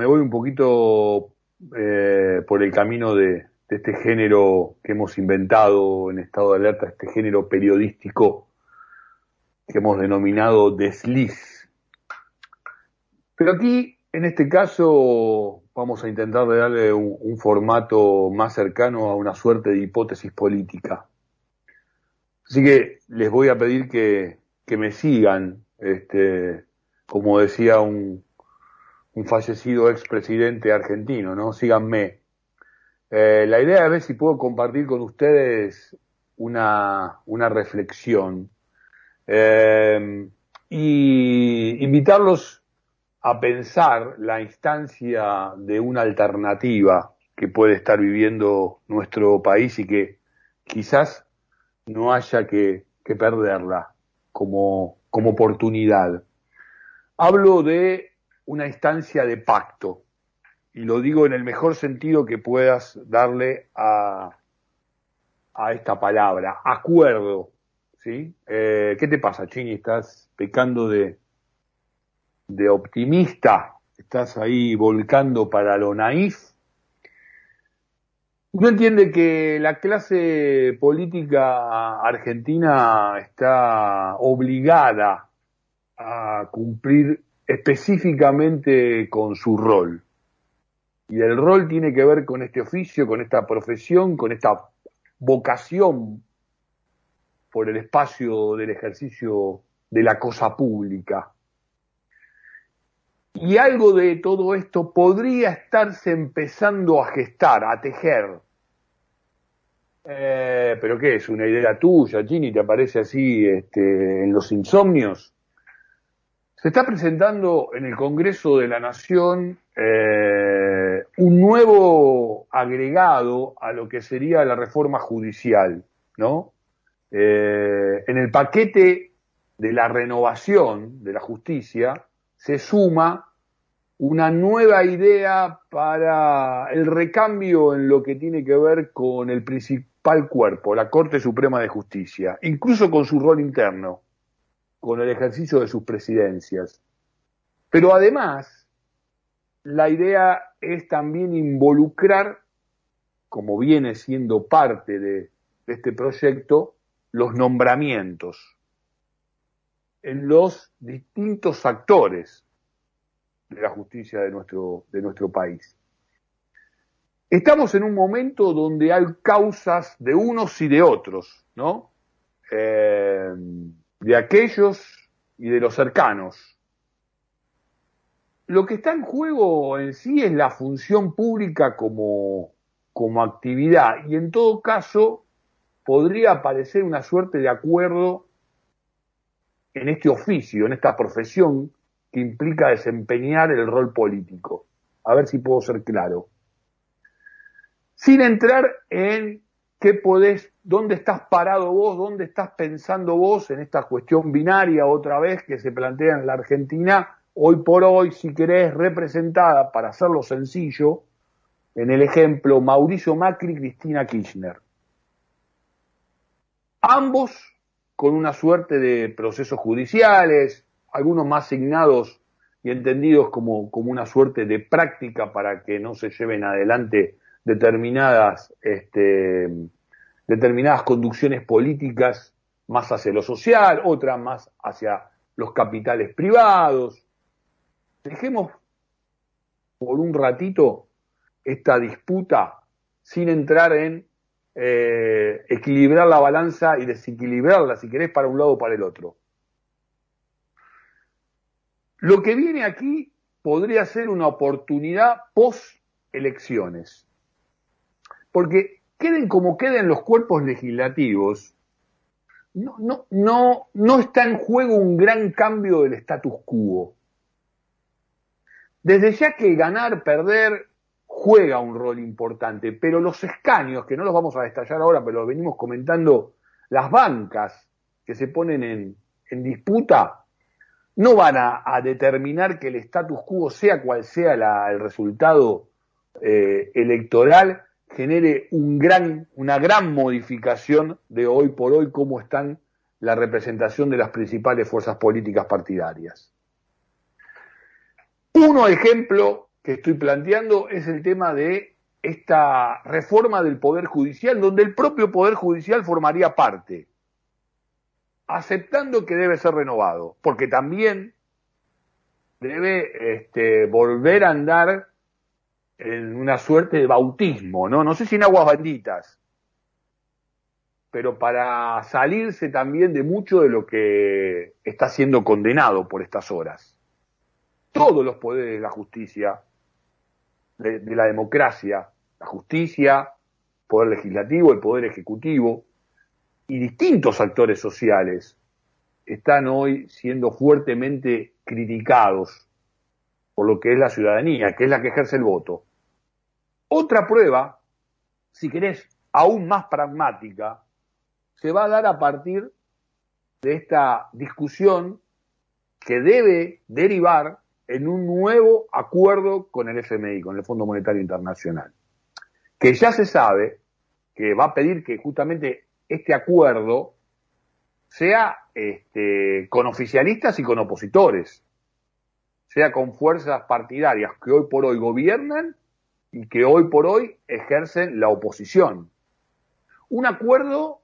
me voy un poquito eh, por el camino de, este género que hemos inventado en estado de alerta, este género periodístico que hemos denominado desliz. Pero aquí, en este caso, vamos a intentar darle un, formato más cercano a una suerte de hipótesis política. Así que les voy a pedir que, que me sigan, este, como decía un, un fallecido expresidente argentino, ¿no? Síganme. Eh, la idea es ver si puedo compartir con ustedes una, una reflexión eh, y invitarlos a pensar la instancia de una alternativa que puede estar viviendo nuestro país y que quizás no haya que, que perderla como, como oportunidad. Hablo de una instancia de pacto. Y lo digo en el mejor sentido que puedas darle a, a esta palabra, acuerdo. ¿sí? Eh, ¿Qué te pasa, Chini? ¿Estás pecando de, de optimista? ¿Estás ahí volcando para lo naif? Uno entiende que la clase política argentina está obligada a cumplir específicamente con su rol. Y el rol tiene que ver con este oficio, con esta profesión, con esta vocación por el espacio del ejercicio de la cosa pública. Y algo de todo esto podría estarse empezando a gestar, a tejer. Eh, ¿Pero qué es? ¿Una idea tuya, Gini? ¿Te aparece así este, en los insomnios? Se está presentando en el Congreso de la Nación eh, un nuevo agregado a lo que sería la reforma judicial, ¿no? Eh, en el paquete de la renovación de la justicia se suma una nueva idea para el recambio en lo que tiene que ver con el principal cuerpo, la Corte Suprema de Justicia, incluso con su rol interno con el ejercicio de sus presidencias. Pero además, la idea es también involucrar, como viene siendo parte de, este proyecto, los nombramientos en los distintos actores de la justicia de nuestro, país. Estamos en un momento donde hay causas de unos y de otros, ¿no? Eh, de aquellos y de los cercanos. Lo que está en juego en sí es la función pública como, como actividad y en todo caso podría aparecer una suerte de acuerdo en este oficio, en esta profesión que implica desempeñar el rol político. A ver si puedo ser claro. Sin entrar en qué podés, dónde estás parado vos, dónde estás pensando vos en esta cuestión binaria otra vez que se plantea en la Argentina, hoy por hoy, si querés, representada, para hacerlo sencillo, en el ejemplo Mauricio Macri, Cristina Kirchner. Ambos con una suerte de procesos judiciales, algunos más asignados y entendidos como, como una suerte de práctica para que no se lleven adelante determinadas, este, determinadas conducciones políticas más hacia lo social, otras más hacia los capitales privados. Dejemos por un ratito esta disputa sin entrar en eh, equilibrar la balanza y desequilibrarla, si querés, para un lado o para el otro. Lo que viene aquí podría ser una oportunidad post elecciones. Porque queden como queden los cuerpos legislativos, no, no, no, no está en juego un gran cambio del status quo. Desde ya que ganar, perder, juega un rol importante, pero los escaños, que no los vamos a destallar ahora, pero los venimos comentando, las bancas que se ponen en, en disputa, no van a, determinar que el status quo, sea cual sea el resultado eh, electoral, genere un gran, una gran modificación de hoy por hoy cómo están la representación de las principales fuerzas políticas partidarias. Uno ejemplo que estoy planteando es el tema de esta reforma del Poder Judicial, donde el propio Poder Judicial formaría parte, aceptando que debe ser renovado, porque también debe este, volver a andar en una suerte de bautismo, ¿no? No sé si en aguas benditas, pero para salirse también de mucho de lo que está siendo condenado por estas horas. Todos los poderes de la justicia, de, la democracia, la justicia, poder legislativo, el poder ejecutivo y distintos actores sociales están hoy siendo fuertemente criticados por lo que es la ciudadanía, que es la que ejerce el voto. Otra prueba, si querés, aún más pragmática, se va a dar a partir de esta discusión que debe derivar en un nuevo acuerdo con el FMI, con el Fondo Monetario Internacional, que ya se sabe que va a pedir que justamente este acuerdo sea este, con oficialistas y con opositores, sea con fuerzas partidarias que hoy por hoy gobiernan y que hoy por hoy ejercen la oposición. Un acuerdo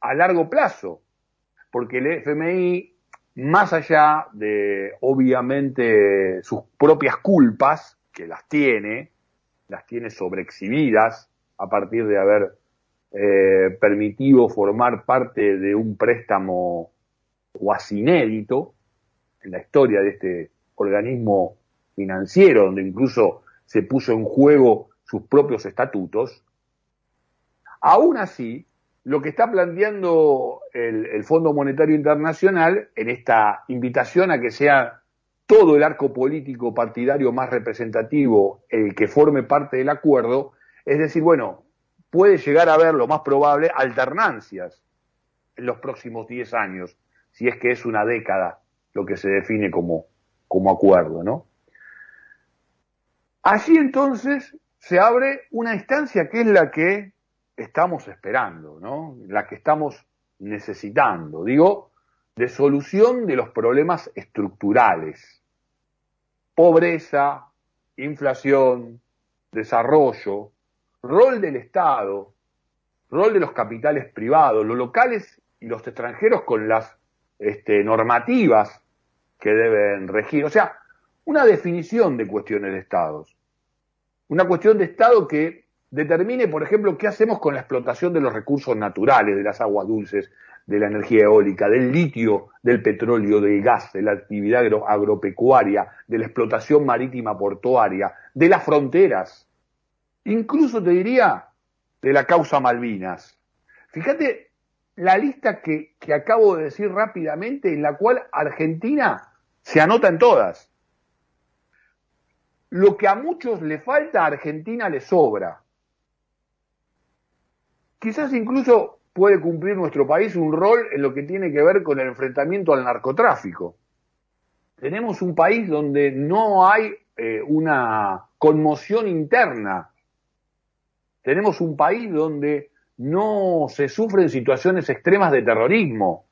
a largo plazo, porque el FMI, más allá de obviamente sus propias culpas, que las tiene, las tiene sobreexhibidas a partir de haber eh, permitido formar parte de un préstamo cuasi inédito en la historia de este organismo financiero, donde incluso se puso en juego sus propios estatutos, aún así, lo que está planteando el, Fondo Monetario Internacional en esta invitación a que sea todo el arco político partidario más representativo el que forme parte del acuerdo, es decir, bueno, puede llegar a haber lo más probable alternancias en los próximos 10 años, si es que es una década lo que se define como, como acuerdo, ¿no? Allí entonces se abre una instancia que es la que estamos esperando, ¿no? La que estamos necesitando, digo, de solución de los problemas estructurales. Pobreza, inflación, desarrollo, rol del Estado, rol de los capitales privados, los locales y los extranjeros con las este, normativas que deben regir. O sea, una definición de cuestiones de Estados. Una cuestión de Estado que determine, por ejemplo, qué hacemos con la explotación de los recursos naturales, de las aguas dulces, de la energía eólica, del litio, del petróleo, del gas, de la actividad agropecuaria, de la explotación marítima portuaria, de las fronteras, incluso te diría de la causa Malvinas. Fíjate la lista que, que acabo de decir rápidamente, en la cual Argentina se anota en todas. Lo que a muchos le falta a Argentina le sobra quizás incluso puede cumplir nuestro país un rol en lo que tiene que ver con el enfrentamiento al narcotráfico. Tenemos un país donde no hay eh, una conmoción interna. Tenemos un país donde no se sufren situaciones extremas de terrorismo,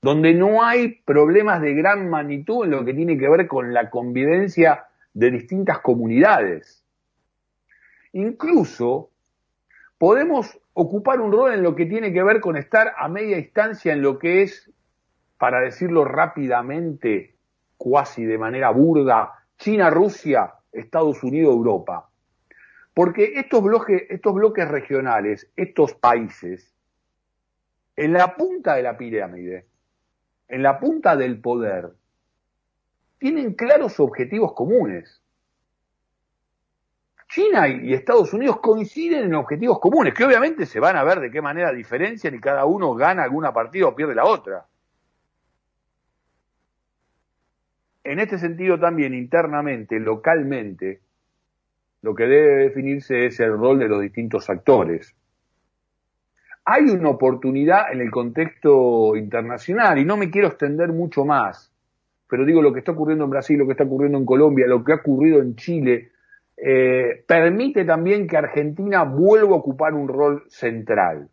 donde no hay problemas de gran magnitud en lo que tiene que ver con la convivencia de distintas comunidades. Incluso podemos ocupar un rol en lo que tiene que ver con estar a media distancia en lo que es, para decirlo rápidamente, cuasi de manera burda, China, Rusia, Estados Unidos, Europa. Porque estos bloques, estos bloques regionales, estos países, en la punta de la pirámide, en la punta del poder, tienen claros objetivos comunes. China y Estados Unidos coinciden en objetivos comunes, que obviamente se van a ver de qué manera diferencian y cada uno gana alguna partida o pierde la otra. En este sentido también internamente, localmente, lo que debe definirse es el rol de los distintos actores. Hay una oportunidad en el contexto internacional y no me quiero extender mucho más, pero digo lo que está ocurriendo en Brasil, lo que está ocurriendo en Colombia, lo que ha ocurrido en Chile, eh, permite también que Argentina vuelva a ocupar un rol central.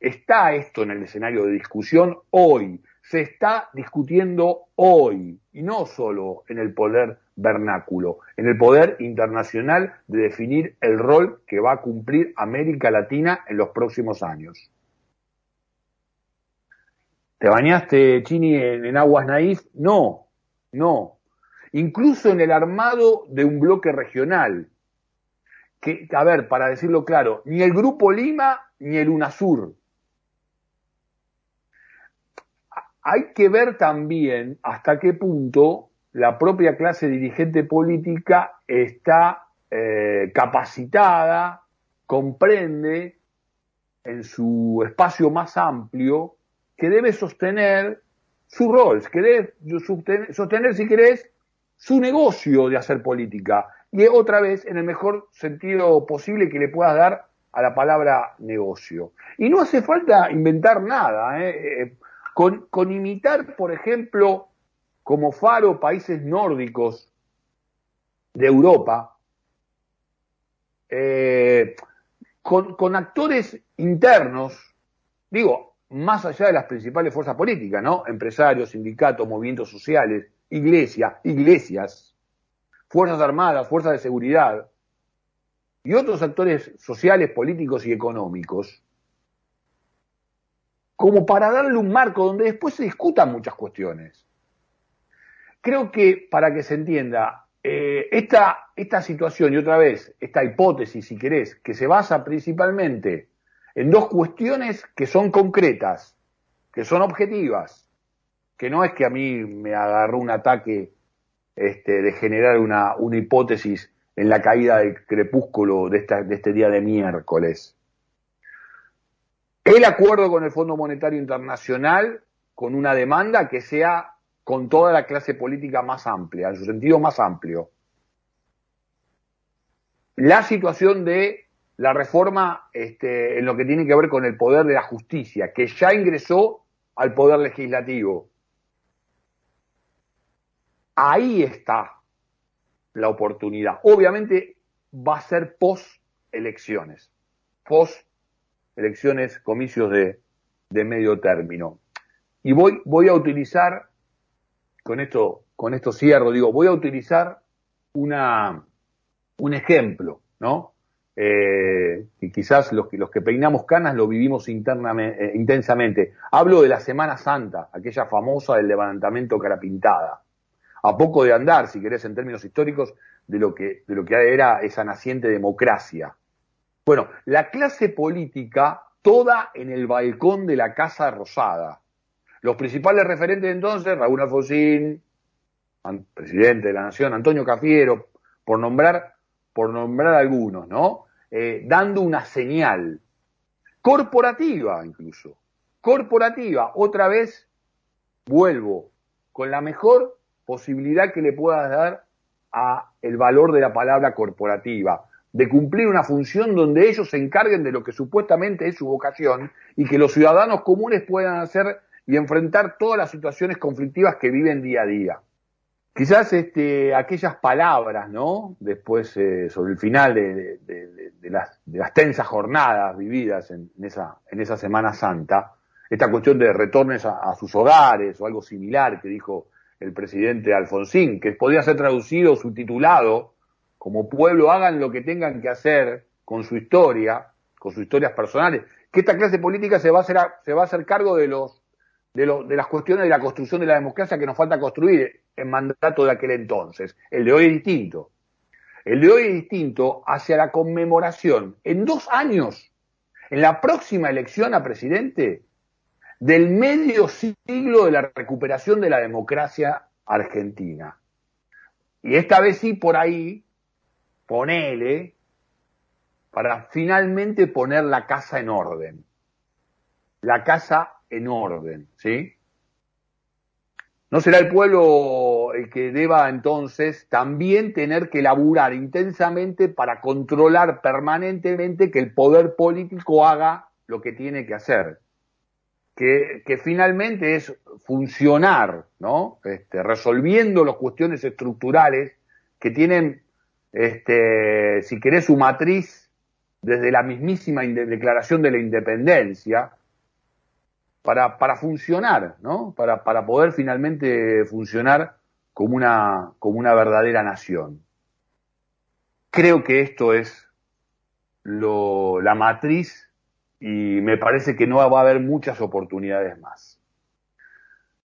Está esto en el escenario de discusión hoy, se está discutiendo hoy, y no solo en el poder vernáculo, en el poder internacional de definir el rol que va a cumplir América Latina en los próximos años. ¿Te bañaste, Chini, en, aguas naif? No, no. Incluso en el armado de un bloque regional. Que, a ver, para decirlo claro, ni el Grupo Lima ni el UNASUR. Hay que ver también hasta qué punto la propia clase dirigente política está eh, capacitada, comprende en su espacio más amplio que debe sostener su rol, que debe sostener, si querés, su negocio de hacer política. Y otra vez, en el mejor sentido posible que le puedas dar a la palabra negocio. Y no hace falta inventar nada. ¿eh? Eh, con, imitar, por ejemplo, como faro países nórdicos de Europa, eh, con, actores internos, digo, más allá de las principales fuerzas políticas, ¿no? Empresarios, sindicatos, movimientos sociales, iglesia, iglesias, fuerzas armadas, fuerzas de seguridad y otros actores sociales, políticos y económicos, como para darle un marco donde después se discutan muchas cuestiones. Creo que para que se entienda, eh, esta, esta situación y otra vez, esta hipótesis, si querés, que se basa principalmente en dos cuestiones que son concretas, que son objetivas, que no es que a mí me agarró un ataque este, de generar una, una, hipótesis en la caída del crepúsculo de, de este día de miércoles. El acuerdo con el Fondo Monetario Internacional con una demanda que sea con toda la clase política más amplia, en su sentido más amplio. La situación de la reforma este, en lo que tiene que ver con el poder de la justicia, que ya ingresó al poder legislativo. Ahí está la oportunidad. Obviamente va a ser post elecciones, post elecciones, comicios de, medio término. Y voy, voy a utilizar, con esto, con esto cierro, digo, voy a utilizar una, un ejemplo, ¿no? Eh, y quizás los que, los que peinamos canas lo vivimos internamente, eh, intensamente. Hablo de la Semana Santa, aquella famosa del levantamiento carapintada. A poco de andar, si querés, en términos históricos, de lo que, de lo que era esa naciente democracia. Bueno, la clase política toda en el balcón de la Casa Rosada. Los principales referentes entonces, Raúl Alfonsín, presidente de la Nación, Antonio Cafiero, por nombrar, por nombrar algunos, ¿no? Eh, dando una señal corporativa incluso, corporativa, otra vez vuelvo con la mejor posibilidad que le puedas dar a el valor de la palabra corporativa, de cumplir una función donde ellos se encarguen de lo que supuestamente es su vocación y que los ciudadanos comunes puedan hacer y enfrentar todas las situaciones conflictivas que viven día a día. Quizás este, aquellas palabras, ¿no? Después, eh, sobre el final de, las, tensas jornadas vividas en, esa, en esa Semana Santa, esta cuestión de retornes a, sus hogares o algo similar que dijo el presidente Alfonsín, que podría ser traducido, subtitulado, como pueblo hagan lo que tengan que hacer con su historia, con sus historias personales, que esta clase política se va a hacer, se va a hacer cargo de los de, las cuestiones de la construcción de la democracia que nos falta construir en mandato de aquel entonces. El de hoy es distinto. El de hoy es distinto hacia la conmemoración en dos años, en la próxima elección a presidente, del medio siglo de la recuperación de la democracia argentina. Y esta vez sí por ahí, ponele, para finalmente poner la casa en orden. La casa en orden, ¿sí? No será el pueblo el que deba entonces también tener que laburar intensamente para controlar permanentemente que el poder político haga lo que tiene que hacer. Que, finalmente es funcionar, ¿no? Este, resolviendo las cuestiones estructurales que tienen, este, si querés, su matriz desde la mismísima declaración de la independencia, para, para funcionar, ¿no? Para, para poder finalmente funcionar como una, como una verdadera nación. Creo que esto es lo, la matriz y me parece que no va a haber muchas oportunidades más.